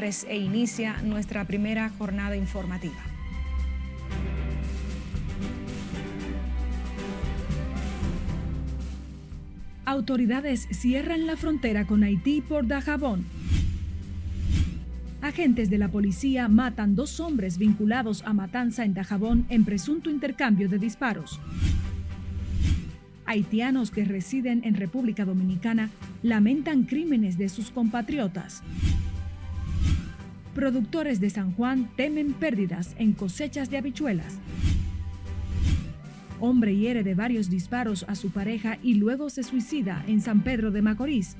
e inicia nuestra primera jornada informativa. Autoridades cierran la frontera con Haití por Dajabón. Agentes de la policía matan dos hombres vinculados a matanza en Dajabón en presunto intercambio de disparos. Haitianos que residen en República Dominicana lamentan crímenes de sus compatriotas. Productores de San Juan temen pérdidas en cosechas de habichuelas. Hombre hiere de varios disparos a su pareja y luego se suicida en San Pedro de Macorís.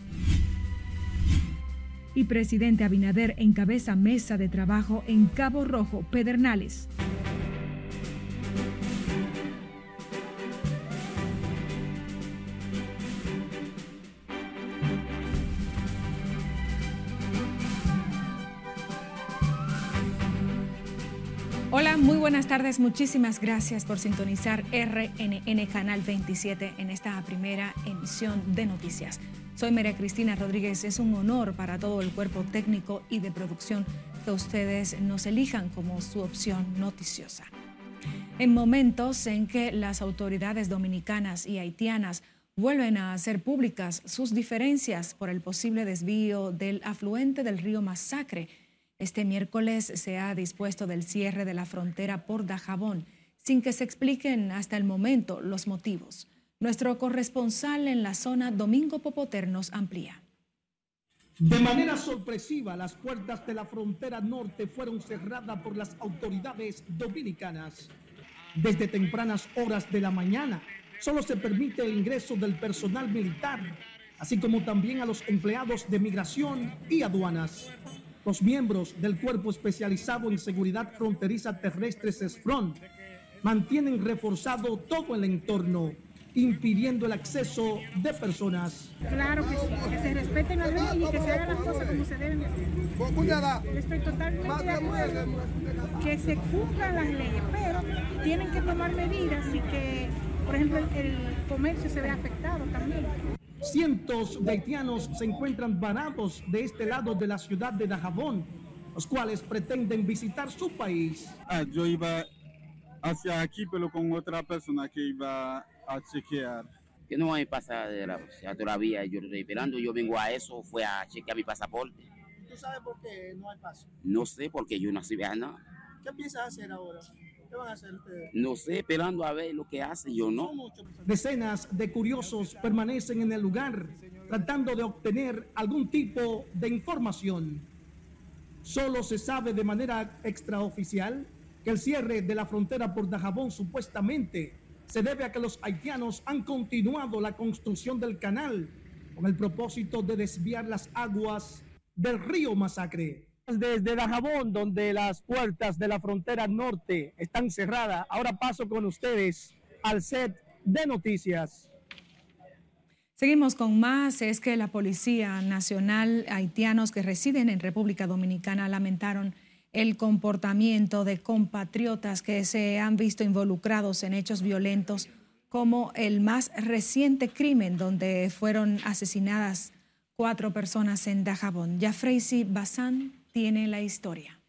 Y presidente Abinader encabeza mesa de trabajo en Cabo Rojo, Pedernales. Buenas tardes. Muchísimas gracias por sintonizar RNN Canal 27 en esta primera emisión de noticias. Soy María Cristina Rodríguez. Es un honor para todo el cuerpo técnico y de producción que ustedes nos elijan como su opción noticiosa. En momentos en que las autoridades dominicanas y haitianas vuelven a hacer públicas sus diferencias por el posible desvío del afluente del río Masacre, este miércoles se ha dispuesto del cierre de la frontera por Dajabón, sin que se expliquen hasta el momento los motivos. Nuestro corresponsal en la zona, Domingo Popoter, nos amplía. De manera sorpresiva, las puertas de la frontera norte fueron cerradas por las autoridades dominicanas. Desde tempranas horas de la mañana, solo se permite el ingreso del personal militar, así como también a los empleados de migración y aduanas. Los miembros del Cuerpo Especializado en Seguridad Fronteriza Terrestre CESFRON mantienen reforzado todo el entorno, impidiendo el acceso de personas. Claro que sí, que se respeten las leyes y que se hagan las cosas como se deben hacer. Estoy totalmente de acuerdo que se cumplan las leyes, pero tienen que tomar medidas y que, por ejemplo, el comercio se vea afectado también. Cientos de haitianos se encuentran varados de este lado de la ciudad de Dajabón, los cuales pretenden visitar su país. Ah, yo iba hacia aquí, pero con otra persona que iba a chequear. Que no hay pasadera, o sea, todavía yo estoy esperando, yo vengo a eso, fue a chequear mi pasaporte. ¿Tú sabes por qué no hay paso? No sé, porque yo no sé nada. ¿Qué piensas hacer ahora? ¿Qué van a hacer ustedes? No sé, esperando a ver lo que hace, yo no. Decenas de curiosos permanecen en el lugar tratando de obtener algún tipo de información. Solo se sabe de manera extraoficial que el cierre de la frontera por Dajabón supuestamente se debe a que los haitianos han continuado la construcción del canal con el propósito de desviar las aguas del río Masacre desde Dajabón, donde las puertas de la frontera norte están cerradas. Ahora paso con ustedes al set de noticias. Seguimos con más. Es que la Policía Nacional haitianos que residen en República Dominicana lamentaron el comportamiento de compatriotas que se han visto involucrados en hechos violentos como el más reciente crimen donde fueron asesinadas cuatro personas en Dajabón. Jafreisi Bazán tiene la historia.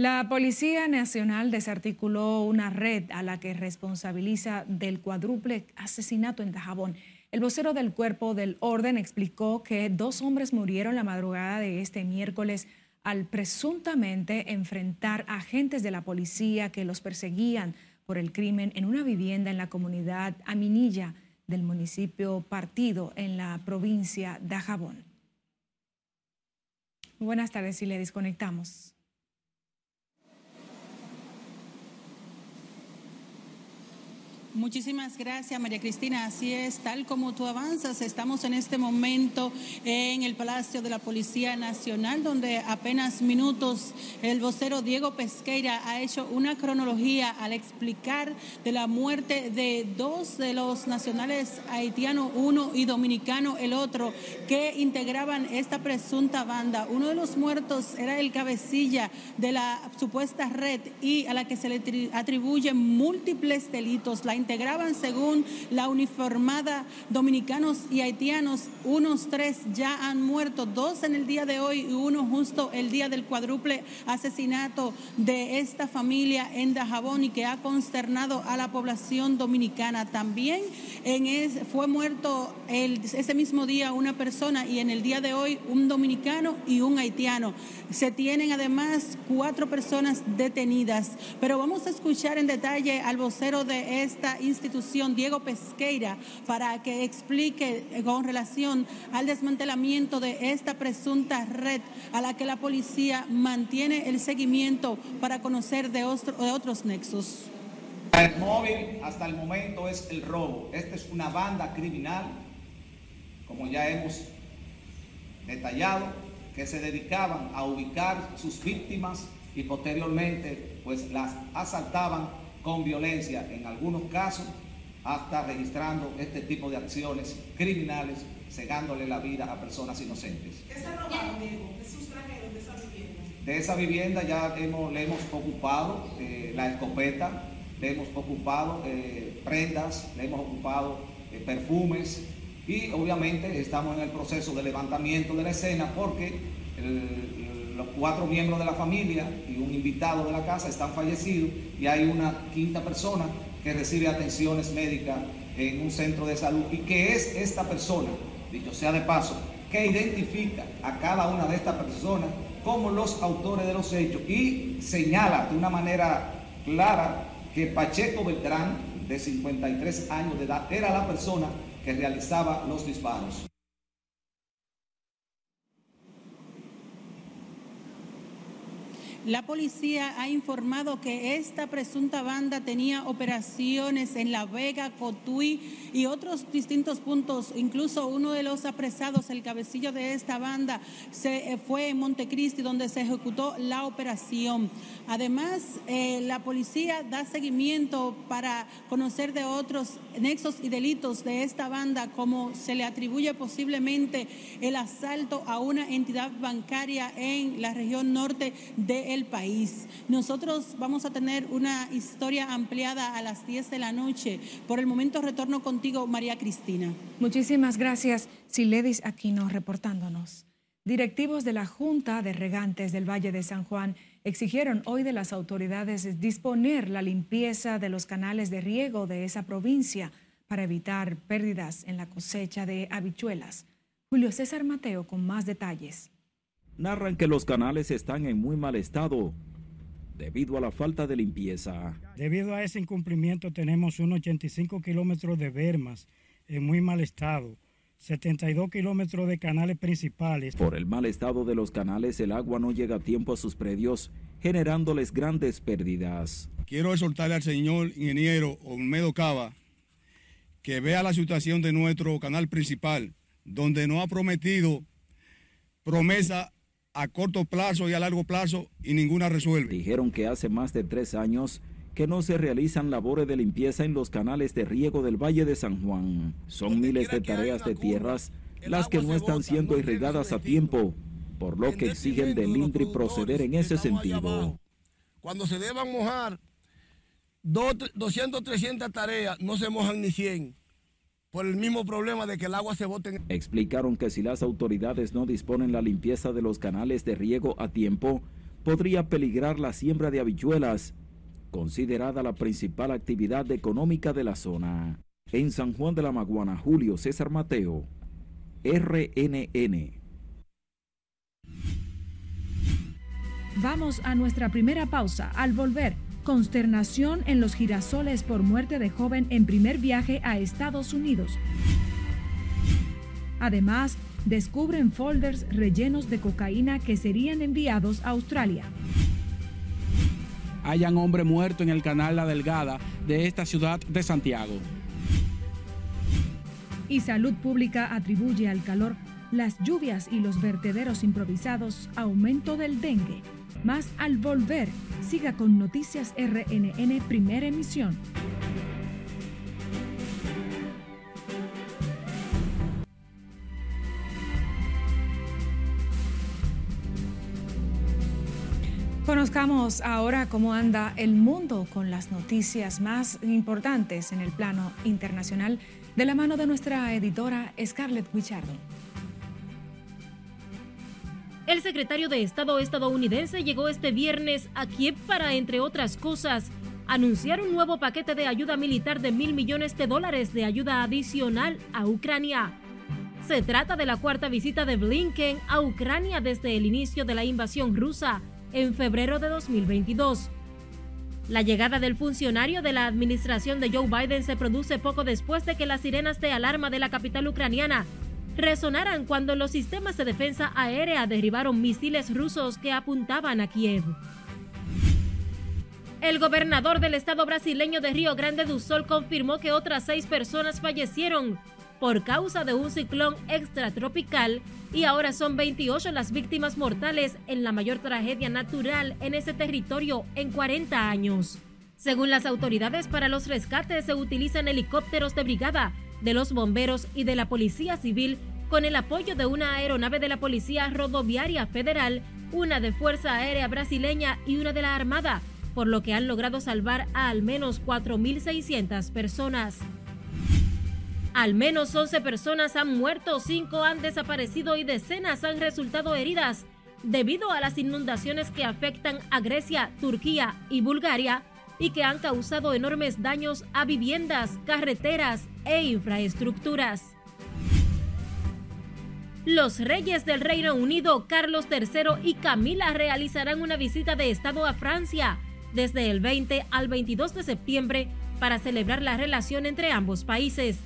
La Policía Nacional desarticuló una red a la que responsabiliza del cuádruple asesinato en Dajabón. El vocero del Cuerpo del Orden explicó que dos hombres murieron la madrugada de este miércoles al presuntamente enfrentar agentes de la policía que los perseguían por el crimen en una vivienda en la comunidad Aminilla del municipio Partido en la provincia de Ajabón. Buenas tardes y le desconectamos. Muchísimas gracias, María Cristina. Así es, tal como tú avanzas, estamos en este momento en el Palacio de la Policía Nacional, donde apenas minutos el vocero Diego Pesqueira ha hecho una cronología al explicar de la muerte de dos de los nacionales haitianos, uno y dominicano, el otro, que integraban esta presunta banda. Uno de los muertos era el cabecilla de la supuesta red y a la que se le atribuyen múltiples delitos. Integraban según la uniformada dominicanos y haitianos. Unos tres ya han muerto, dos en el día de hoy y uno justo el día del cuádruple asesinato de esta familia en Dajabón y que ha consternado a la población dominicana. También en fue muerto ese mismo día una persona y en el día de hoy un dominicano y un haitiano. Se tienen además cuatro personas detenidas, pero vamos a escuchar en detalle al vocero de esta institución, Diego Pesqueira, para que explique con relación al desmantelamiento de esta presunta red a la que la policía mantiene el seguimiento para conocer de, de otros nexos. El móvil hasta el momento es el robo. Esta es una banda criminal, como ya hemos detallado, que se dedicaban a ubicar sus víctimas y posteriormente pues las asaltaban con violencia en algunos casos, hasta registrando este tipo de acciones criminales, cegándole la vida a personas inocentes. ¿Qué se robaron, Diego? ¿Qué sustrajeron de esa vivienda? De esa vivienda ya hemos, le hemos ocupado eh, la escopeta, le hemos ocupado eh, prendas, le hemos ocupado eh, perfumes y obviamente estamos en el proceso de levantamiento de la escena porque los cuatro miembros de la familia y un invitado de la casa están fallecidos y hay una quinta persona que recibe atenciones médicas en un centro de salud y que es esta persona, dicho sea de paso, que identifica a cada una de estas personas como los autores de los hechos y señala de una manera clara que Pacheco Beltrán, de 53 años de edad, era la persona que realizaba los disparos. La policía ha informado que esta presunta banda tenía operaciones en La Vega, Cotuí y otros distintos puntos. Incluso uno de los apresados, el cabecillo de esta banda, se eh, fue en Montecristi donde se ejecutó la operación. Además, eh, la policía da seguimiento para conocer de otros nexos y delitos de esta banda, como se le atribuye posiblemente el asalto a una entidad bancaria en la región norte de el país. Nosotros vamos a tener una historia ampliada a las 10 de la noche. Por el momento retorno contigo, María Cristina. Muchísimas gracias, Siledis Aquino, reportándonos. Directivos de la Junta de Regantes del Valle de San Juan exigieron hoy de las autoridades disponer la limpieza de los canales de riego de esa provincia para evitar pérdidas en la cosecha de habichuelas. Julio César Mateo con más detalles narran que los canales están en muy mal estado debido a la falta de limpieza. Debido a ese incumplimiento tenemos unos 85 kilómetros de bermas en muy mal estado. 72 kilómetros de canales principales. Por el mal estado de los canales, el agua no llega a tiempo a sus predios, generándoles grandes pérdidas. Quiero exhortarle al señor ingeniero Olmedo Cava que vea la situación de nuestro canal principal, donde no ha prometido promesa a corto plazo y a largo plazo y ninguna resuelve. Dijeron que hace más de tres años que no se realizan labores de limpieza en los canales de riego del Valle de San Juan. Son miles de tareas de tierras las que no están siendo irrigadas a tiempo, por lo que exigen del INDRI proceder en ese sentido. Cuando se deban mojar 200, 300 tareas, no se mojan ni 100 por el mismo problema de que el agua se bote. Explicaron que si las autoridades no disponen la limpieza de los canales de riego a tiempo, podría peligrar la siembra de habichuelas, considerada la principal actividad económica de la zona. En San Juan de la Maguana, Julio César Mateo, RNN. Vamos a nuestra primera pausa. Al volver, Consternación en los girasoles por muerte de joven en primer viaje a Estados Unidos. Además, descubren folders rellenos de cocaína que serían enviados a Australia. hayan hombre muerto en el canal La Delgada de esta ciudad de Santiago. Y Salud Pública atribuye al calor las lluvias y los vertederos improvisados aumento del dengue. Más al volver, siga con Noticias RNN Primera Emisión. Conozcamos ahora cómo anda el mundo con las noticias más importantes en el plano internacional de la mano de nuestra editora Scarlett Wichardo. El secretario de Estado estadounidense llegó este viernes a Kiev para, entre otras cosas, anunciar un nuevo paquete de ayuda militar de mil millones de dólares de ayuda adicional a Ucrania. Se trata de la cuarta visita de Blinken a Ucrania desde el inicio de la invasión rusa en febrero de 2022. La llegada del funcionario de la administración de Joe Biden se produce poco después de que las sirenas de alarma de la capital ucraniana resonaran cuando los sistemas de defensa aérea derribaron misiles rusos que apuntaban a Kiev. El gobernador del estado brasileño de Río Grande do Sul confirmó que otras seis personas fallecieron por causa de un ciclón extratropical y ahora son 28 las víctimas mortales en la mayor tragedia natural en ese territorio en 40 años. Según las autoridades, para los rescates se utilizan helicópteros de brigada de los bomberos y de la Policía Civil con el apoyo de una aeronave de la Policía Rodoviaria Federal, una de Fuerza Aérea Brasileña y una de la Armada, por lo que han logrado salvar a al menos 4.600 personas. Al menos 11 personas han muerto, 5 han desaparecido y decenas han resultado heridas debido a las inundaciones que afectan a Grecia, Turquía y Bulgaria y que han causado enormes daños a viviendas, carreteras e infraestructuras. Los reyes del Reino Unido, Carlos III y Camila, realizarán una visita de Estado a Francia desde el 20 al 22 de septiembre para celebrar la relación entre ambos países.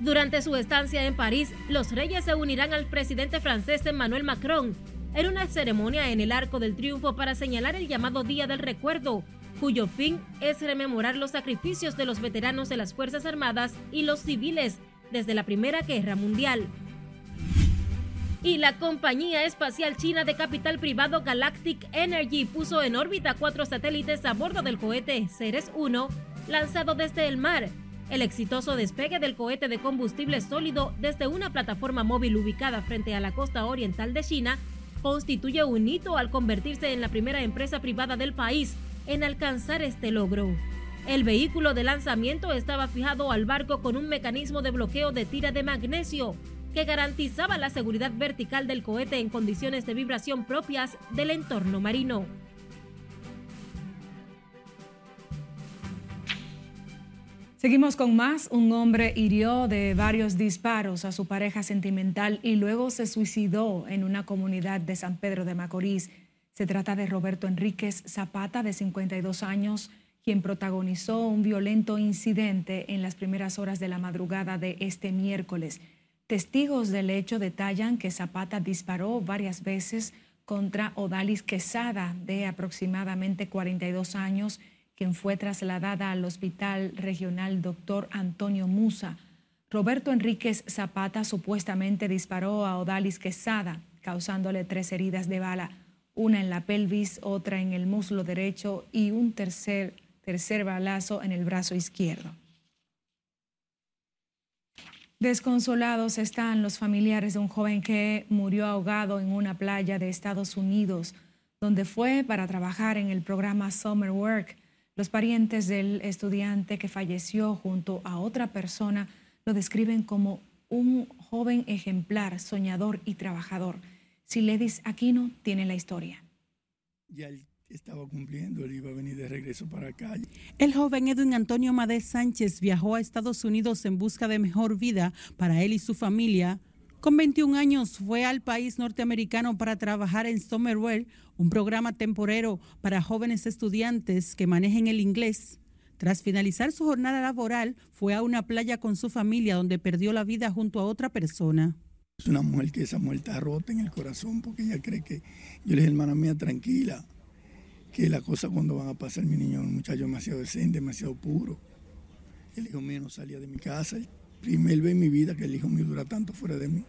Durante su estancia en París, los reyes se unirán al presidente francés Emmanuel Macron en una ceremonia en el Arco del Triunfo para señalar el llamado Día del Recuerdo, cuyo fin es rememorar los sacrificios de los veteranos de las Fuerzas Armadas y los civiles desde la Primera Guerra Mundial. Y la compañía espacial china de capital privado Galactic Energy puso en órbita cuatro satélites a bordo del cohete Ceres 1, lanzado desde el mar. El exitoso despegue del cohete de combustible sólido desde una plataforma móvil ubicada frente a la costa oriental de China constituye un hito al convertirse en la primera empresa privada del país en alcanzar este logro. El vehículo de lanzamiento estaba fijado al barco con un mecanismo de bloqueo de tira de magnesio que garantizaba la seguridad vertical del cohete en condiciones de vibración propias del entorno marino. Seguimos con más. Un hombre hirió de varios disparos a su pareja sentimental y luego se suicidó en una comunidad de San Pedro de Macorís. Se trata de Roberto Enríquez Zapata, de 52 años, quien protagonizó un violento incidente en las primeras horas de la madrugada de este miércoles. Testigos del hecho detallan que Zapata disparó varias veces contra Odalis Quesada, de aproximadamente 42 años, quien fue trasladada al Hospital Regional Dr. Antonio Musa. Roberto Enríquez Zapata supuestamente disparó a Odalis Quesada, causándole tres heridas de bala una en la pelvis, otra en el muslo derecho y un tercer, tercer balazo en el brazo izquierdo. Desconsolados están los familiares de un joven que murió ahogado en una playa de Estados Unidos, donde fue para trabajar en el programa Summer Work. Los parientes del estudiante que falleció junto a otra persona lo describen como un joven ejemplar, soñador y trabajador. Siledis Aquino tiene la historia. Ya él estaba cumpliendo, él iba a venir de regreso para acá. El joven Edwin Antonio Madés Sánchez viajó a Estados Unidos en busca de mejor vida para él y su familia. Con 21 años fue al país norteamericano para trabajar en Summerwell, un programa temporero para jóvenes estudiantes que manejen el inglés. Tras finalizar su jornada laboral, fue a una playa con su familia donde perdió la vida junto a otra persona. Es una mujer que esa mujer está rota en el corazón porque ella cree que yo le dije, hermana mía, tranquila, que la cosa cuando van a pasar mi niño, un muchacho demasiado decente, demasiado puro. El hijo mío no salía de mi casa. El primer vez en mi vida que el hijo mío dura tanto fuera de mí.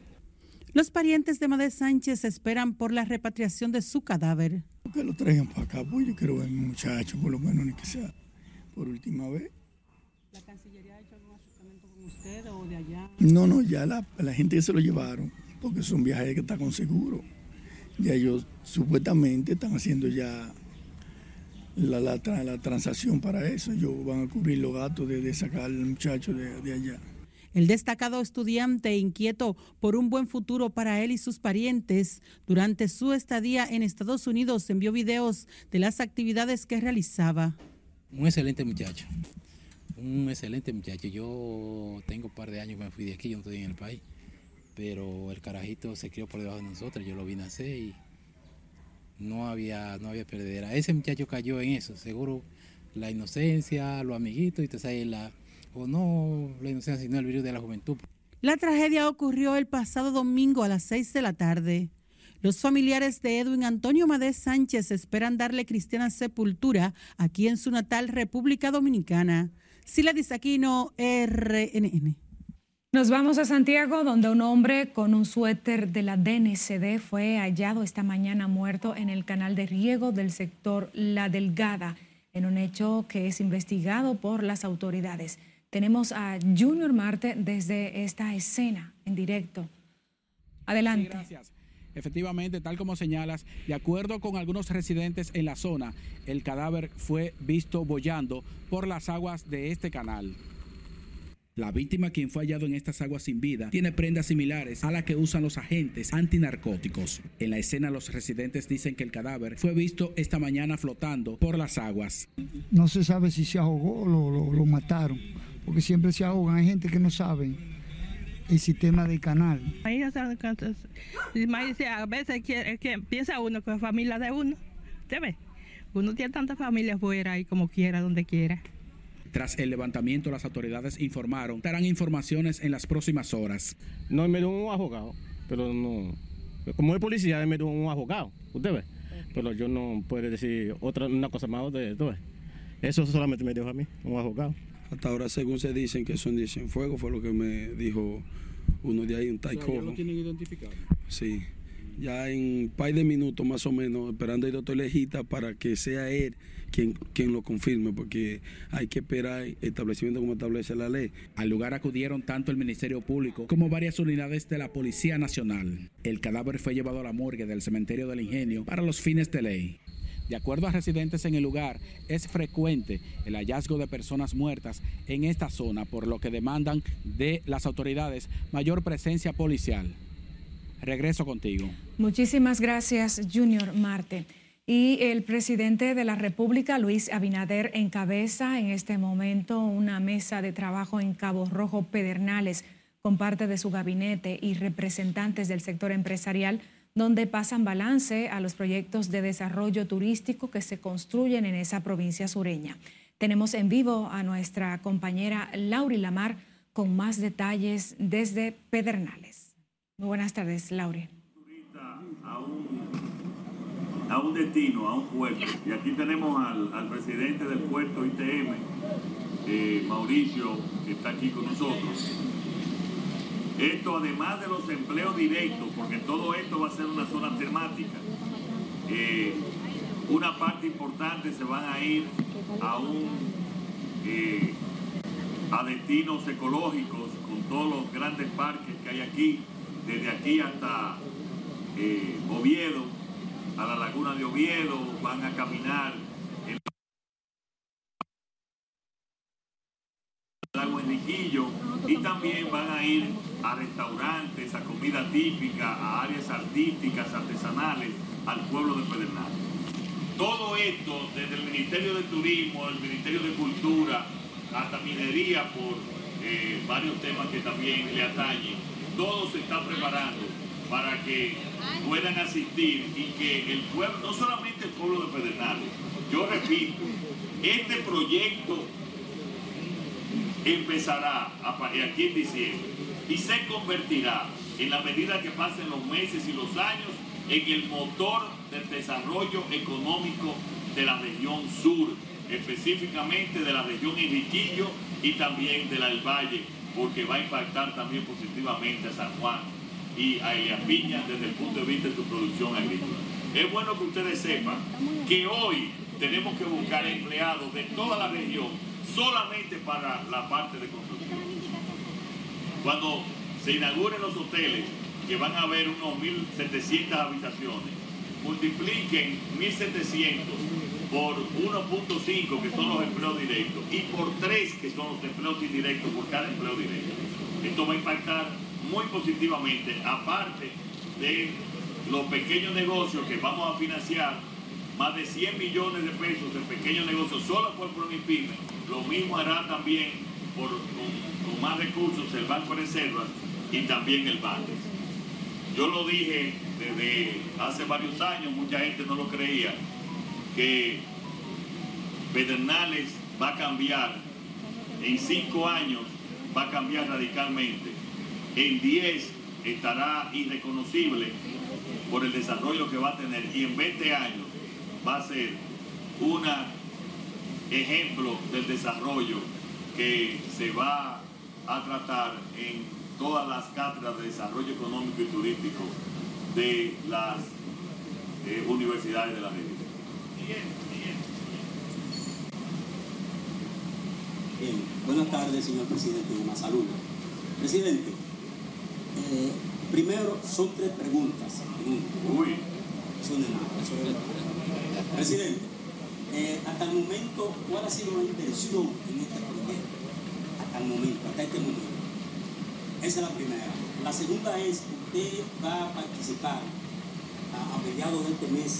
Los parientes de Madé Sánchez esperan por la repatriación de su cadáver. Que lo traigan para acá, pues yo quiero ver a mi muchacho, por lo menos ni que sea por última vez. ¿La Cancillería ha hecho algún acercamiento con usted o de allá? No, no, ya la, la gente que se lo llevaron, porque son viajes que están con seguro. Ya ellos supuestamente están haciendo ya la, la, la transacción para eso. Ellos van a cubrir los gastos de, de sacar al muchacho de, de allá. El destacado estudiante inquieto por un buen futuro para él y sus parientes, durante su estadía en Estados Unidos envió videos de las actividades que realizaba. Un excelente muchacho, un excelente muchacho. Yo tengo un par de años que me fui de aquí, yo no estoy en el país, pero el carajito se crió por debajo de nosotros, yo lo vi nacer y no había, no había perdedera. Ese muchacho cayó en eso, seguro la inocencia, los amiguitos y te sabes la o no la inocencia, sino el virus de la juventud. La tragedia ocurrió el pasado domingo a las 6 de la tarde. Los familiares de Edwin Antonio Madés Sánchez esperan darle cristiana sepultura aquí en su natal República Dominicana. Sila Disaquino, RNN. Nos vamos a Santiago, donde un hombre con un suéter de la DNCD fue hallado esta mañana muerto en el canal de riego del sector La Delgada, en un hecho que es investigado por las autoridades. Tenemos a Junior Marte desde esta escena en directo. Adelante. Sí, gracias. Efectivamente, tal como señalas, de acuerdo con algunos residentes en la zona, el cadáver fue visto bollando por las aguas de este canal. La víctima, quien fue hallado en estas aguas sin vida, tiene prendas similares a las que usan los agentes antinarcóticos. En la escena, los residentes dicen que el cadáver fue visto esta mañana flotando por las aguas. No se sabe si se ahogó o lo, lo, lo mataron, porque siempre se ahogan. Hay gente que no sabe el sistema del canal. Ahí a veces que, que piensa uno con la familia de uno. ¿Usted ve? Uno tiene tanta familia afuera y como quiera, donde quiera. Tras el levantamiento, las autoridades informaron, darán informaciones en las próximas horas. No, me dio un abogado, pero no. Como es policía, me dio un abogado, usted ve. Pero yo no puedo decir otra una cosa más de esto. Eso solamente me dio a mí, un abogado. Hasta ahora, según se dicen que son de fuego, fue lo que me dijo uno de ahí, un taiko. ¿Ya lo tienen identificado? Sí. Ya en un par de minutos más o menos, esperando al doctor Lejita para que sea él quien, quien lo confirme, porque hay que esperar el establecimiento como establece la ley. Al lugar acudieron tanto el Ministerio Público como varias unidades de la Policía Nacional. El cadáver fue llevado a la morgue del cementerio del Ingenio para los fines de ley. De acuerdo a residentes en el lugar, es frecuente el hallazgo de personas muertas en esta zona, por lo que demandan de las autoridades mayor presencia policial. Regreso contigo. Muchísimas gracias, Junior Marte. Y el presidente de la República, Luis Abinader, encabeza en este momento una mesa de trabajo en Cabo Rojo Pedernales con parte de su gabinete y representantes del sector empresarial, donde pasan balance a los proyectos de desarrollo turístico que se construyen en esa provincia sureña. Tenemos en vivo a nuestra compañera Lauri Lamar con más detalles desde Pedernales. Muy buenas tardes, Lauri a un destino, a un puerto. Y aquí tenemos al, presidente del puerto ITM, eh, Mauricio, que está aquí con nosotros. Esto además de los empleos directos, porque todo esto va a ser una zona temática. Eh, una parte importante se van a ir a eh, a destinos ecológicos con todos los grandes parques que hay aquí, desde aquí hasta eh, Oviedo, a la laguna de Oviedo, van a caminar en el lago Enriquillo y también van a ir a restaurantes, a comida típica, a áreas artísticas, artesanales, al pueblo de Pedernales. Todo esto, desde el Ministerio de Turismo, el Ministerio de Cultura, hasta minería por eh, varios temas que también le atañen, todo se está preparando para que puedan asistir y que el pueblo, no solamente el pueblo de Pedernales, yo repito, este proyecto empezará aquí en diciembre y se convertirá en la medida que pasen los meses y los años en el motor del desarrollo económico de la región sur, específicamente de la región Enriquillo y también del Valle, porque va a impactar también positivamente a San Juan y a Piña desde el punto de vista de su producción agrícola. Es bueno que ustedes sepan que hoy tenemos que buscar empleados de toda la región solamente para la parte de construcción. Cuando se inauguren los hoteles, que van a haber unos 1.700 habitaciones, multipliquen 1.700 por 1.5 que son los empleos directos y por 3 que son los empleos indirectos por cada empleo directo. Esto va a impactar muy positivamente, aparte de los pequeños negocios que vamos a financiar, más de 100 millones de pesos en pequeños negocios solo por PROMIPYME, lo mismo hará también por, con, más recursos el Banco de Reservas y también el banco. Yo lo dije desde hace varios años, mucha gente no lo creía, que Pedernales va a cambiar en cinco años, va a cambiar radicalmente. En 10 estará irreconocible por el desarrollo que va a tener y en 20 años va a ser un ejemplo del desarrollo que se va a tratar en todas las cátedras de desarrollo económico y turístico de las eh, universidades de la región. Bien, buenas tardes, señor presidente de Salud. Presidente, eh, primero son tres preguntas. Uy. Son de nada. Presidente, eh, hasta el momento, ¿cuál ha sido la inversión en este proyecto? Hasta el momento, hasta este momento. Esa es la primera. La segunda es, usted va a participar a, mediados de este mes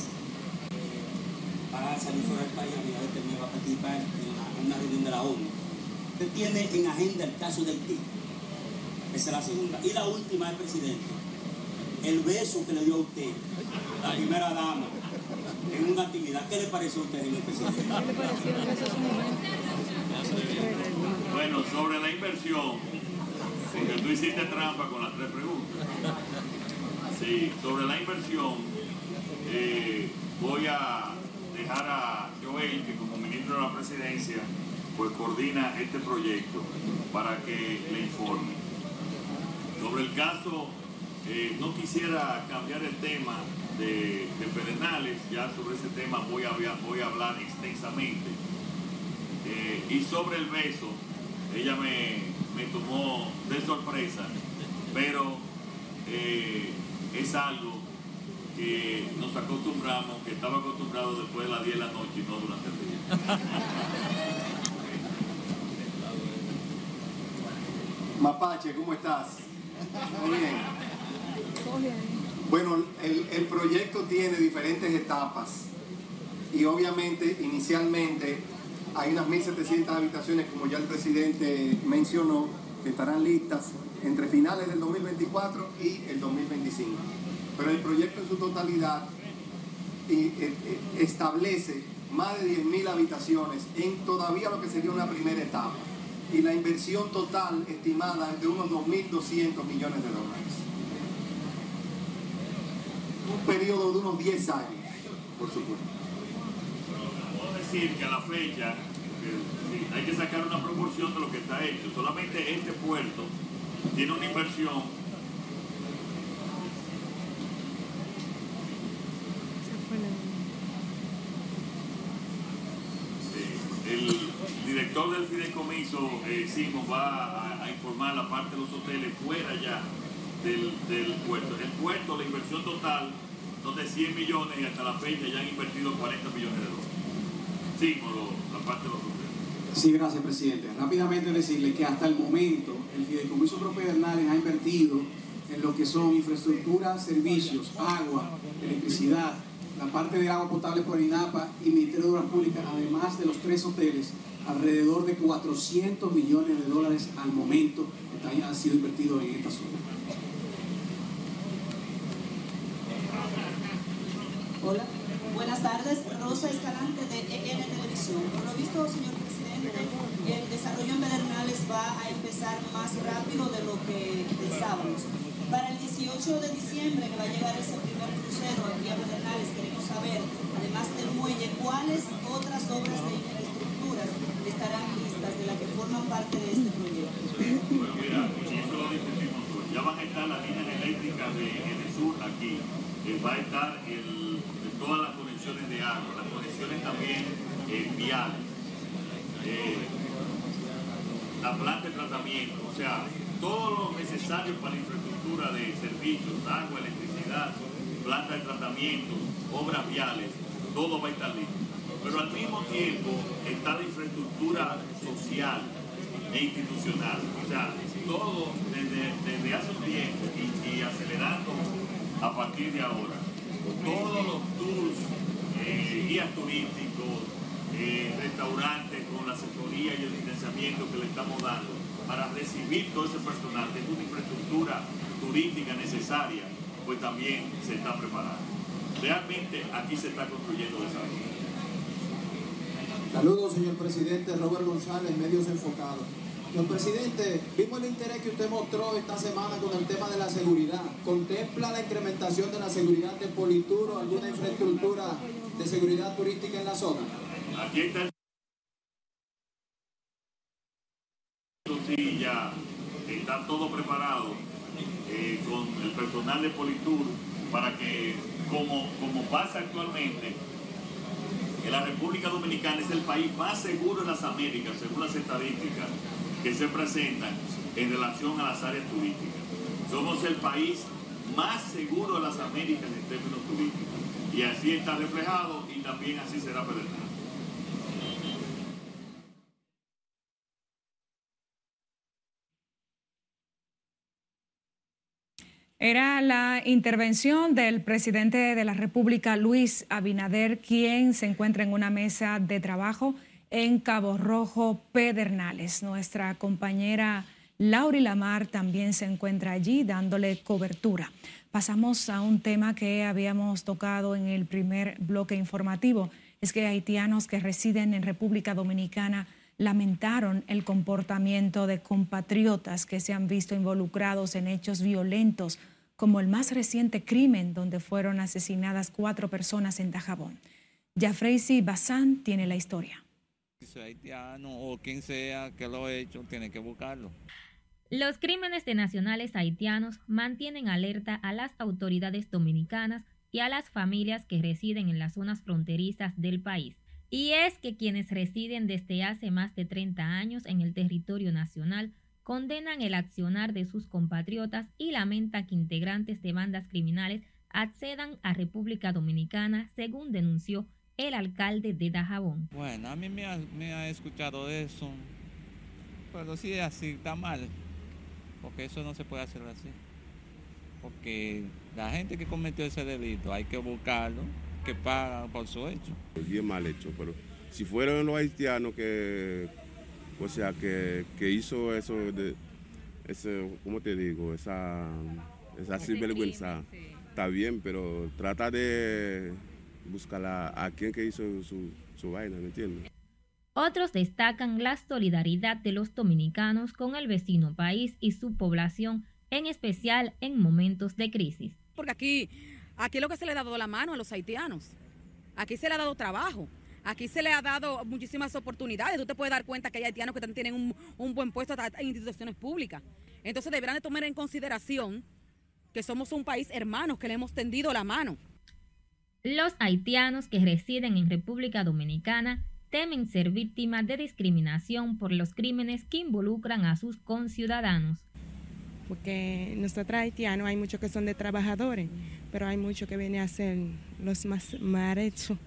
eh, para salir fuera del país, a mediados de este mes va a participar en, una reunión de la ONU. Usted tiene en agenda el caso del Haití. Esa es la segunda. Y la última, presidente, el beso que le dio a usted, la primera dama, en una actividad. ¿Qué le pareció a usted, señor presidente? Bueno, sobre la inversión, porque tú hiciste trampa con las tres preguntas. Sí, sobre la inversión, eh, voy a dejar a Joel, que como ministro de la presidencia, pues coordina este proyecto para que le informe. Sobre el caso eh, no quisiera cambiar el tema de, Pedernales, ya sobre ese tema voy a, voy a hablar extensamente. Eh, y sobre el beso, ella me, tomó de sorpresa, pero eh, es algo que nos acostumbramos, que estaba acostumbrado después de las 10 de la noche y no durante el día. Mapache, ¿cómo estás? Muy bien. Bueno, el, proyecto tiene diferentes etapas y obviamente inicialmente hay unas 1.700 habitaciones, como ya el presidente mencionó, que estarán listas entre finales del 2024 y el 2025. Pero el proyecto en su totalidad eh, eh, establece más de 10.000 habitaciones en todavía lo que sería una primera etapa. Y la inversión total estimada es de unos 2.200 millones de dólares un periodo de unos 10 años, por supuesto. Puedo decir que a la fecha hay que sacar una proporción de lo que está hecho. Solamente este puerto tiene una inversión el director del fideicomiso, eh, va a, informar la parte de los hoteles fuera ya del, puerto. El puerto, la inversión total son de 100 millones y hasta la fecha ya han invertido 40 millones de dólares. Sí, por la parte de los Sí, gracias, presidente. Rápidamente decirle que hasta el momento el Fideicomiso Propedernales ha invertido en lo que son infraestructuras, servicios, agua, electricidad, la parte de agua potable por INAPA y Ministerio de Obras Públicas, además de los tres hoteles, alrededor de 400 millones de dólares al momento que han sido invertidos en esta zona. Buenas tardes. Rosa Escalante de EN Televisión. Por lo visto, señor presidente, el desarrollo en Pedernales va a empezar más rápido de lo que pensábamos. Para el 18 de diciembre que va a llegar ese primer crucero aquí a Pedernales, queremos saber, además del muelle, cuáles otras obras de infraestructuras estarán listas de las que forman parte de este proyecto. Eso lo discutimos hoy. Ya van a estar las líneas eléctricas de Enesur aquí. Eh, va a estar el, todas las conexiones de agua, las conexiones también eh, viales. Eh, la planta de tratamiento, o sea, todo lo necesario para la infraestructura de servicios, agua, electricidad, planta de tratamiento, obras viales, todo va a estar listo. Pero al mismo tiempo está la infraestructura social e institucional. O sea, todo desde, desde hace un tiempo y, acelerando a partir de ahora. Todos los tours, eh, guías turísticos, eh, restaurantes con la asesoría y el financiamiento que le estamos dando para recibir todo ese personal, que una infraestructura turística necesaria, pues también se está preparando. Realmente aquí se está construyendo desarrollo. Saludos, señor presidente Robert González, medios enfocados. Señor presidente, vimos el interés que usted mostró esta semana con el tema de la seguridad. ¿Contempla la incrementación de la seguridad de Politur o alguna infraestructura de seguridad turística en la zona? Aquí está el... Sí, ya está todo preparado eh, con el personal de Politur para que, como, como pasa actualmente, que la República Dominicana es el país más seguro en las Américas, según las estadísticas que se presentan en relación a las áreas turísticas. Somos el país más seguro de las Américas en términos turísticos. Y así está reflejado y también así será presentado. Era la intervención del presidente de la República, Luis Abinader, quien se encuentra en una mesa de trabajo en Cabo Rojo, Pedernales. Nuestra compañera Lauri Lamar también se encuentra allí dándole cobertura. Pasamos a un tema que habíamos tocado en el primer bloque informativo. Es que haitianos que residen en República Dominicana lamentaron el comportamiento de compatriotas que se han visto involucrados en hechos violentos, como el más reciente crimen donde fueron asesinadas cuatro personas en Dajabón. Jafreisi Bazán tiene la historia. Haitiano o quien sea que lo ha hecho, tiene que buscarlo. Los crímenes de nacionales haitianos mantienen alerta a las autoridades dominicanas y a las familias que residen en las zonas fronterizas del país. Y es que quienes residen desde hace más de 30 años en el territorio nacional condenan el accionar de sus compatriotas y lamentan que integrantes de bandas criminales accedan a República Dominicana, según denunció el alcalde de Dajabón. Bueno, a mí me ha, escuchado eso, pero sí es así, está mal, porque eso no se puede hacer así. Porque la gente que cometió ese delito hay que buscarlo que pagan por su hecho. Bien mal hecho, pero si fueron los haitianos que, o sea, que, hizo eso de, ese, ¿cómo te digo? Esa, esa sinvergüenza, está bien, pero trata de buscar a, quien que hizo su, su vaina, ¿me entiendes? Otros destacan la solidaridad de los dominicanos con el vecino país y su población, en especial en momentos de crisis. Porque aquí Aquí lo que se le ha dado la mano a los haitianos. Aquí se le ha dado trabajo. Aquí se le ha dado muchísimas oportunidades. Tú te puedes dar cuenta que hay haitianos que tienen un, buen puesto en instituciones públicas. Entonces deberán de tomar en consideración que somos un país hermanos, que le hemos tendido la mano. Los haitianos que residen en República Dominicana temen ser víctimas de discriminación por los crímenes que involucran a sus conciudadanos porque nosotros haitianos hay muchos que son de trabajadores, pero hay muchos que vienen a ser los más mal hechos.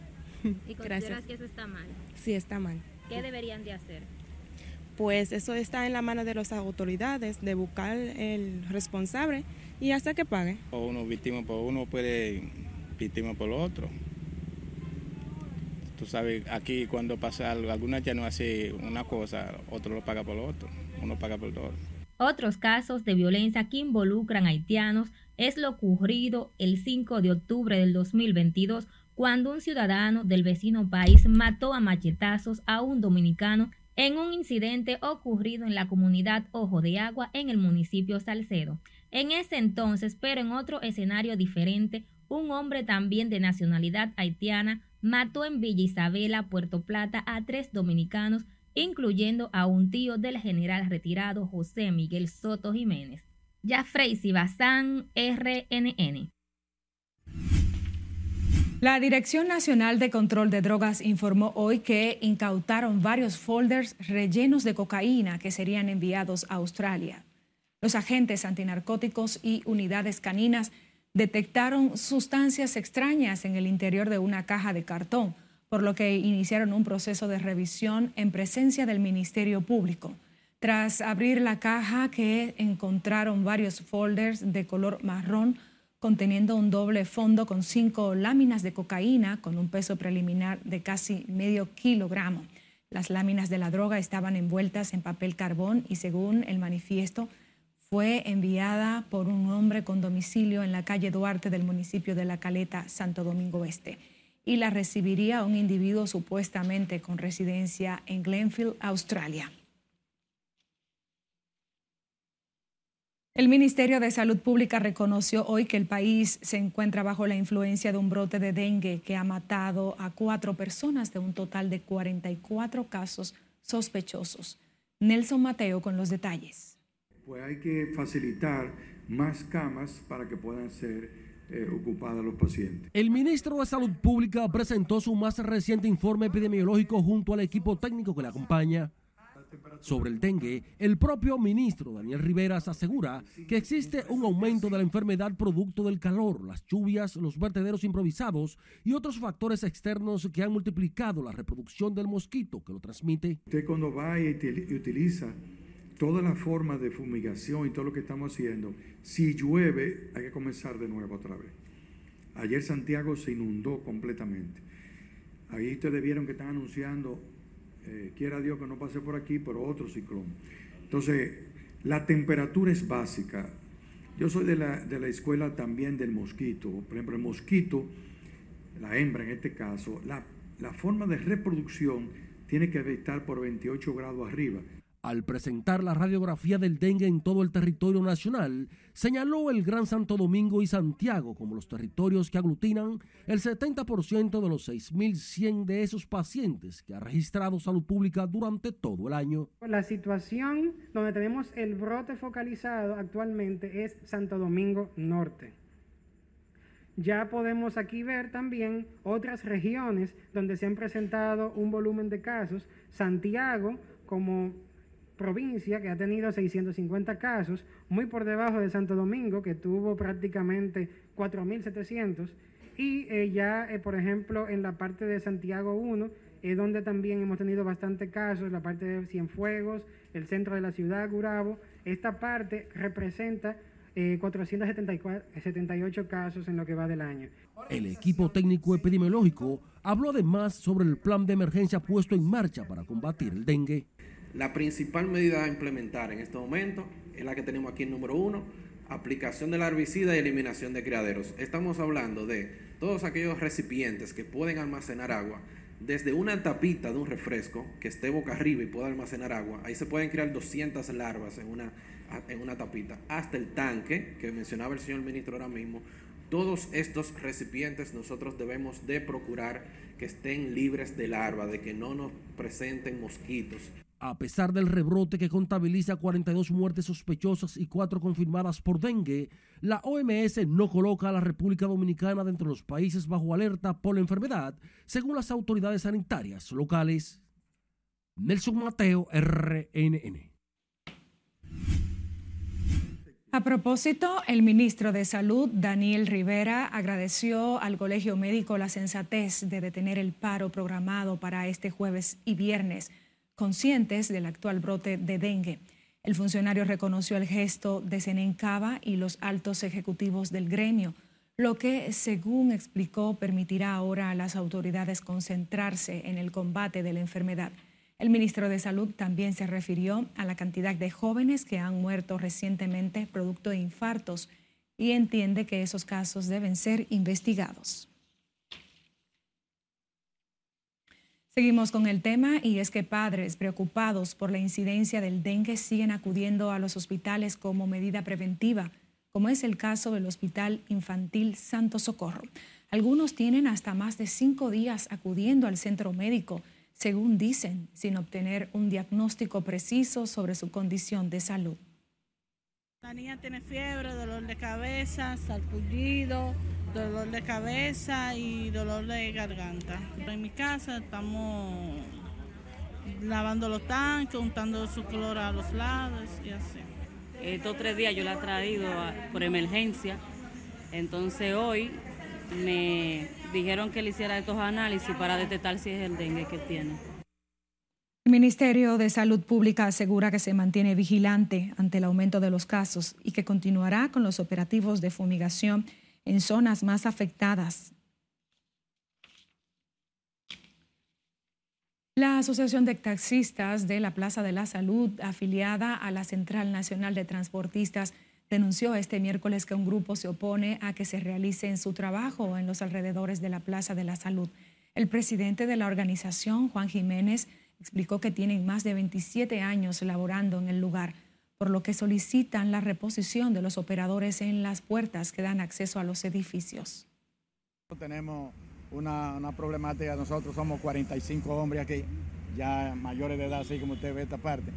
¿Y consideras que eso está mal? Sí, está mal. ¿Qué deberían de hacer? Pues eso está en la mano de las autoridades, de buscar el responsable y hasta que pague. O uno víctima por uno puede por otro. Tú sabes, aquí cuando pasa algo, alguna ya no hace una cosa, otro lo paga por lo otro, uno paga por todo. Otros casos de violencia que involucran haitianos es lo ocurrido el 5 de octubre del 2022 cuando un ciudadano del vecino país mató a machetazos a un dominicano en un incidente ocurrido en la comunidad Ojo de Agua en el municipio Salcedo. En ese entonces, pero en otro escenario diferente, un hombre también de nacionalidad haitiana mató en Villa Isabela, Puerto Plata, a tres dominicanos, incluyendo a un tío del general retirado José Miguel Soto Jiménez. Jafrey Sibazán, RNN. La Dirección Nacional de Control de Drogas informó hoy que incautaron varios folders rellenos de cocaína que serían enviados a Australia. Los agentes antinarcóticos y unidades caninas detectaron sustancias extrañas en el interior de una caja de cartón, por lo que iniciaron un proceso de revisión en presencia del Ministerio Público. Tras abrir la caja que encontraron varios folders de color marrón conteniendo un doble fondo con cinco láminas de cocaína con un peso preliminar de casi medio kilogramo. Las láminas de la droga estaban envueltas en papel carbón y según el manifiesto fue enviada por un hombre con domicilio en la calle Duarte del municipio de La Caleta, Santo Domingo Este, y la recibiría un individuo supuestamente con residencia en Glenfield, Australia. El Ministerio de Salud Pública reconoció hoy que el país se encuentra bajo la influencia de un brote de dengue que ha matado a cuatro personas de un total de 44 casos sospechosos. Nelson Mateo con los detalles. Pues hay que facilitar más camas para que puedan ser eh, ocupadas los pacientes. El ministro de Salud Pública presentó su más reciente informe epidemiológico junto al equipo técnico que le acompaña sobre el dengue, el propio ministro Daniel Riveras asegura que existe un aumento de la enfermedad producto del calor, las lluvias, los vertederos improvisados y otros factores externos que han multiplicado la reproducción del mosquito que lo transmite. Usted cuando va y utiliza toda la forma de fumigación y todo lo que estamos haciendo, si llueve hay que comenzar de nuevo otra vez. Ayer Santiago se inundó completamente. Ahí ustedes vieron que están anunciando eh, quiera Dios que no pase por aquí, pero otro ciclón. Entonces, la temperatura es básica. Yo soy de la, de la escuela también del mosquito. Por ejemplo, el mosquito, la hembra en este caso, la, la forma de reproducción tiene que estar por 28 grados arriba. Al presentar la radiografía del dengue en todo el territorio nacional, señaló el Gran Santo Domingo y Santiago como los territorios que aglutinan el 70% de los 6.100 de esos pacientes que ha registrado salud pública durante todo el año. La situación donde tenemos el brote focalizado actualmente es Santo Domingo Norte. Ya podemos aquí ver también otras regiones donde se han presentado un volumen de casos. Santiago como provincia que ha tenido 650 casos, muy por debajo de Santo Domingo, que tuvo prácticamente 4.700, y eh, ya, eh, por ejemplo, en la parte de Santiago 1, es donde también hemos tenido bastante casos, la parte de Cienfuegos, el centro de la ciudad, Gurabo, esta parte representa 478 eh, casos en lo que va del año. El equipo técnico epidemiológico habló además sobre el plan de emergencia puesto en marcha para combatir el dengue. La principal medida a implementar en este momento es la que tenemos aquí en número uno, aplicación del herbicida y eliminación de criaderos. Estamos hablando de todos aquellos recipientes que pueden almacenar agua, desde una tapita de un refresco que esté boca arriba y pueda almacenar agua, ahí se pueden crear 200 larvas en una, en una tapita, hasta el tanque que mencionaba el señor ministro ahora mismo. Todos estos recipientes nosotros debemos de procurar que estén libres de larva, de que no nos presenten mosquitos. A pesar del rebrote que contabiliza 42 muertes sospechosas y 4 confirmadas por dengue, la OMS no coloca a la República Dominicana dentro de los países bajo alerta por la enfermedad, según las autoridades sanitarias locales. Nelson Mateo, RNN. A propósito, el ministro de Salud, Daniel Rivera, agradeció al Colegio Médico la sensatez de detener el paro programado para este jueves y viernes conscientes del actual brote de dengue. El funcionario reconoció el gesto de Senencaba y los altos ejecutivos del gremio, lo que, según explicó, permitirá ahora a las autoridades concentrarse en el combate de la enfermedad. El ministro de Salud también se refirió a la cantidad de jóvenes que han muerto recientemente producto de infartos y entiende que esos casos deben ser investigados. Seguimos con el tema y es que padres preocupados por la incidencia del dengue siguen acudiendo a los hospitales como medida preventiva. como es el caso del Hospital Infantil Santo Socorro. Algunos tienen hasta más de cinco días acudiendo al centro médico, según dicen, sin obtener un diagnóstico preciso sobre su condición de salud. La niña tiene fiebre, dolor de cabeza, salpullido, dolor de cabeza y dolor de garganta. En mi casa estamos lavando los tanques, untando su cloro a los lados y así. Estos tres días yo la he traído por emergencia, entonces hoy me dijeron que le hiciera estos análisis para detectar si es el dengue que tiene. El Ministerio de Salud Pública asegura que se mantiene vigilante ante el aumento de los casos y que continuará con los operativos de fumigación en zonas más afectadas. La Asociación de Taxistas de la Plaza de la Salud, afiliada a la Central Nacional de Transportistas, denunció este miércoles que un grupo se opone a que se realice en su trabajo en los alrededores de la Plaza de la Salud. El presidente de la organización, Juan Jiménez, explicó que tienen más de 27 años laborando en el lugar, por lo que solicitan la reposición de los operadores en las puertas que dan acceso a los edificios. Tenemos una, problemática, nosotros somos 45 hombres aquí, ya mayores de edad, así como usted ve esta parte.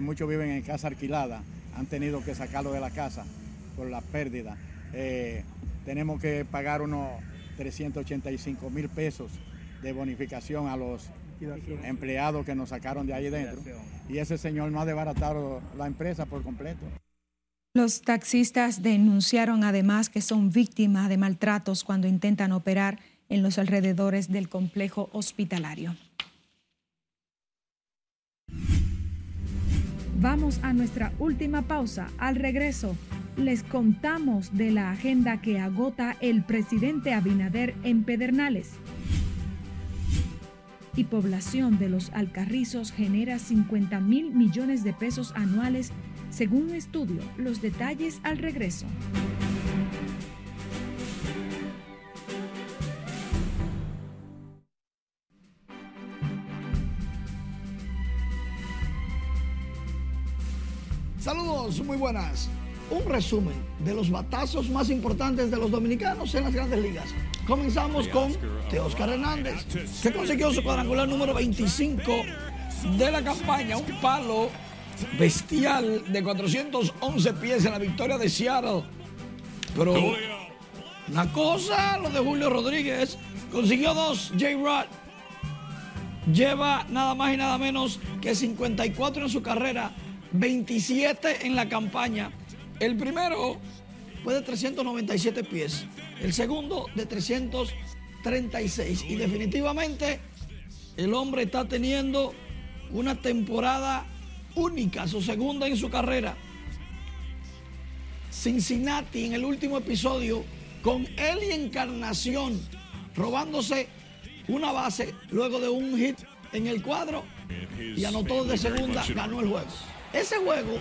muchos viven en casa alquilada, han tenido que sacarlo de la casa por la pérdida. Eh, tenemos que pagar unos 385 mil pesos de bonificación a los empleados que nos sacaron de ahí dentro. Y ese señor no ha desbaratado la empresa por completo. Los taxistas denunciaron además que son víctimas de maltratos cuando intentan operar en los alrededores del complejo hospitalario. Vamos a nuestra última pausa. Al regreso, les contamos de la agenda que agota el presidente Abinader en Pedernales y población de los Alcarrizos genera 50 mil millones de pesos anuales según un estudio. Los detalles al regreso. Saludos, muy buenas. Un resumen de los batazos más importantes de los dominicanos en las grandes ligas. Comenzamos con Teoscar Hernández, que consiguió su cuadrangular número 25 de la campaña, un palo bestial de 411 pies en la victoria de Seattle. Pero una cosa, lo de Julio Rodríguez, consiguió dos, J-Rod. Lleva nada más y nada menos que 54 en su carrera, 27 en la campaña. El primero fue de 397 pies el segundo de 336. Y definitivamente el hombre está teniendo una temporada única, su segunda en su carrera. Cincinnati en el último episodio con él y Encarnación robándose una base luego de un hit en el cuadro y anotó de segunda, ganó el juego. Ese juego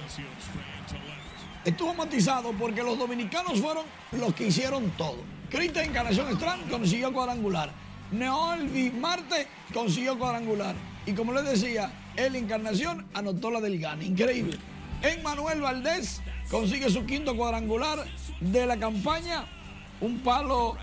estuvo matizado porque los dominicanos fueron los que hicieron todo. Cristian Encarnación Strand consiguió cuadrangular. Neolvi Marte consiguió cuadrangular. Y como les decía, el Encarnación anotó la del GAN. Increíble. Manuel Valdés consigue su quinto cuadrangular de la campaña. Un palo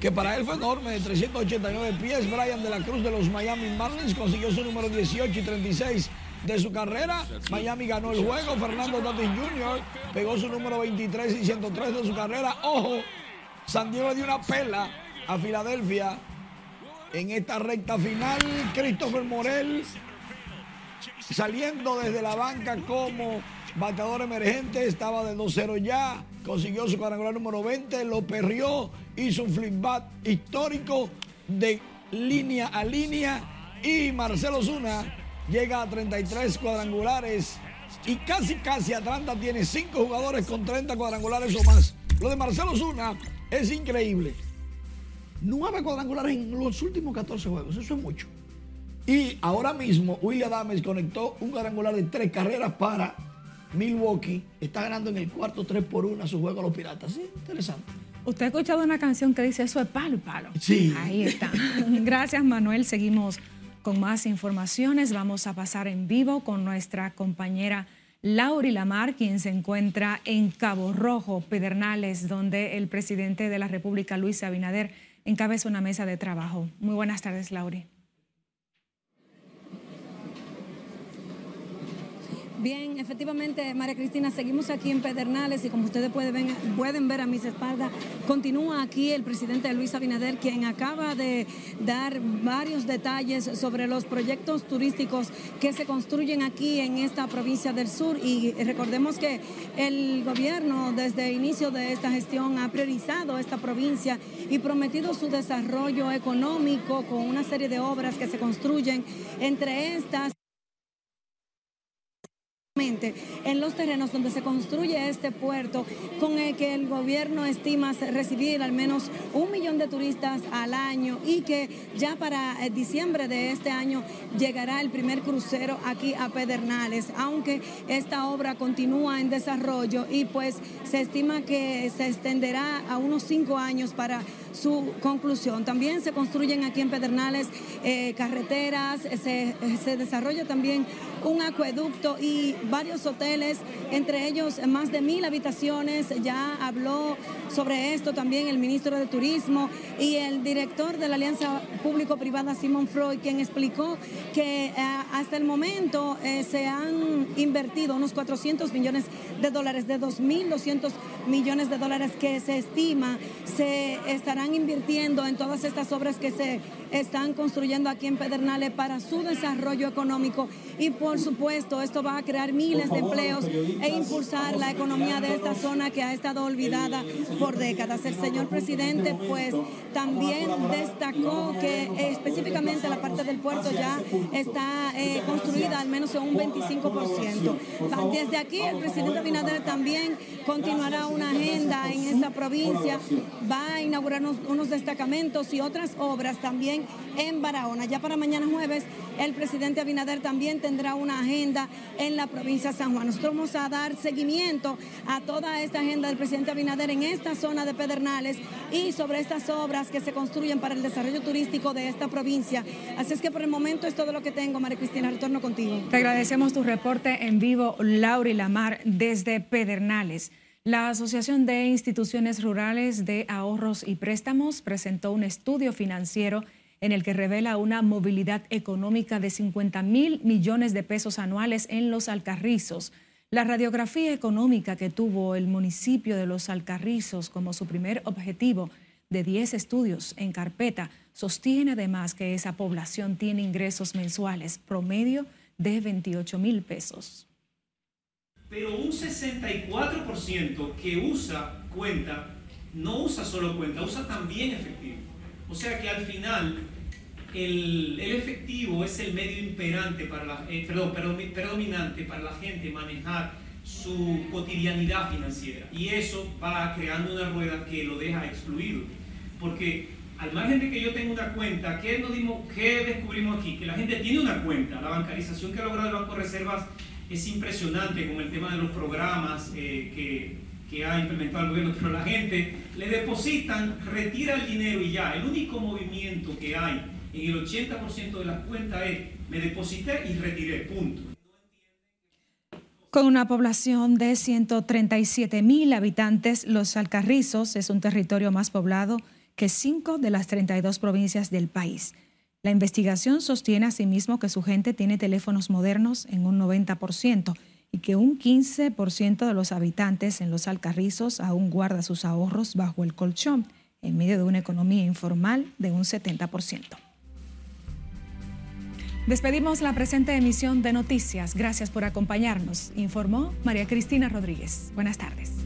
que para él fue enorme, de 389 pies. Brian de la Cruz de los Miami Marlins consiguió su número 18 y 36 de su carrera. Miami ganó el juego. Fernando Tatis Jr. pegó su número 23 y 103 de su carrera. Ojo, San Diego dio una pela a Filadelfia en esta recta final. Christopher Morel saliendo desde la banca como bateador emergente, estaba de 2-0 ya, consiguió su cuadrangular número 20, lo perrió, hizo un flip bat histórico de línea a línea y Marcelo Zuna llega a 33 cuadrangulares y casi casi Atlanta tiene 5 jugadores con 30 cuadrangulares o más. Lo de Marcelo Zuna es increíble. 9 cuadrangulares en los últimos 14 juegos, eso es mucho. Y ahora mismo William Adams conectó un cuadrangular de 3 carreras para Milwaukee. Está ganando en el cuarto 3 por 1 a su juego a los Piratas. Sí, interesante. Usted ha escuchado una canción que dice eso es palo, palo. Sí. Ahí está. Gracias, Manuel. Seguimos con más informaciones. Vamos a pasar en vivo con nuestra compañera Lauri Lamar, quien se encuentra en Cabo Rojo, Pedernales, donde el presidente de la República, Luis Abinader, encabeza una mesa de trabajo. Muy buenas tardes, Lauri. Bien, efectivamente, María Cristina, seguimos aquí en Pedernales y como ustedes pueden ver, pueden ver a mis espaldas, continúa aquí el presidente Luis Abinader, quien acaba de dar varios detalles sobre los proyectos turísticos que se construyen aquí en esta provincia del sur. Y recordemos que el gobierno desde el inicio de esta gestión ha priorizado esta provincia y prometido su desarrollo económico con una serie de obras que se construyen, entre estas en los terrenos donde se construye este puerto, con el que el gobierno estima recibir al menos un millón de turistas al año y que ya para eh, diciembre de este año llegará el primer crucero aquí a Pedernales, aunque esta obra continúa en desarrollo y pues se estima que se extenderá a unos cinco años para su conclusión. También se construyen aquí en Pedernales eh, carreteras, se, se desarrolla también un acueducto y varios hoteles, entre ellos más de mil habitaciones. Ya habló sobre esto también el ministro de Turismo y el director de la Alianza Público-Privada, Simon Freud, quien explicó que eh, hasta el momento eh, se han invertido unos 400 millones de dólares, de 2.200 millones de dólares que se estima se estarán invirtiendo en todas estas obras que se están construyendo aquí en Pedernales para su desarrollo económico y por supuesto esto va a crear miles de empleos e impulsar la economía de esta zona que ha estado olvidada por décadas. El señor presidente pues también destacó que específicamente la parte del puerto ya está eh, construida al menos en un 25%. Desde aquí el presidente Abinader también continuará una agenda en esta provincia, va a inaugurar unos, unos destacamentos y otras obras también en Barahona. Ya para mañana jueves el presidente Abinader también tendrá una agenda en la provincia de San Juan. Nosotros vamos a dar seguimiento a toda esta agenda del presidente Abinader en esta zona de Pedernales y sobre estas obras que se construyen para el desarrollo turístico de esta provincia. Así es que por el momento es todo lo que tengo, María Cristina. Retorno contigo. Te agradecemos tu reporte en vivo, Lauri Lamar, desde Pedernales. La Asociación de Instituciones Rurales de Ahorros y Préstamos presentó un estudio financiero en el que revela una movilidad económica de 50 mil millones de pesos anuales en los Alcarrizos. La radiografía económica que tuvo el municipio de los Alcarrizos como su primer objetivo de 10 estudios en carpeta sostiene además que esa población tiene ingresos mensuales promedio de 28 mil pesos. Pero un 64% que usa cuenta, no usa solo cuenta, usa también efectivo. O sea que al final el, efectivo es el medio imperante para la, eh, perdón, predominante para la gente manejar su cotidianidad financiera. Y eso va creando una rueda que lo deja excluido. Porque al margen de que yo tenga una cuenta, ¿qué, nos dimos, ¿qué descubrimos aquí? Que la gente tiene una cuenta. La bancarización que ha logrado el Banco de Reservas es impresionante con el tema de los programas eh, que, que ha implementado el gobierno, pero la gente le depositan, retira el dinero y ya. El único movimiento que hay en el 80% de las cuentas es me deposité y retiré, punto. Con una población de 137 mil habitantes, Los Alcarrizos es un territorio más poblado que cinco de las 32 provincias del país. La investigación sostiene asimismo que su gente tiene teléfonos modernos en un 90% y que un 15% de los habitantes en Los Alcarrizos aún guarda sus ahorros bajo el colchón, en medio de una economía informal de un 70%. Despedimos la presente emisión de noticias. Gracias por acompañarnos. Informó María Cristina Rodríguez. Buenas tardes.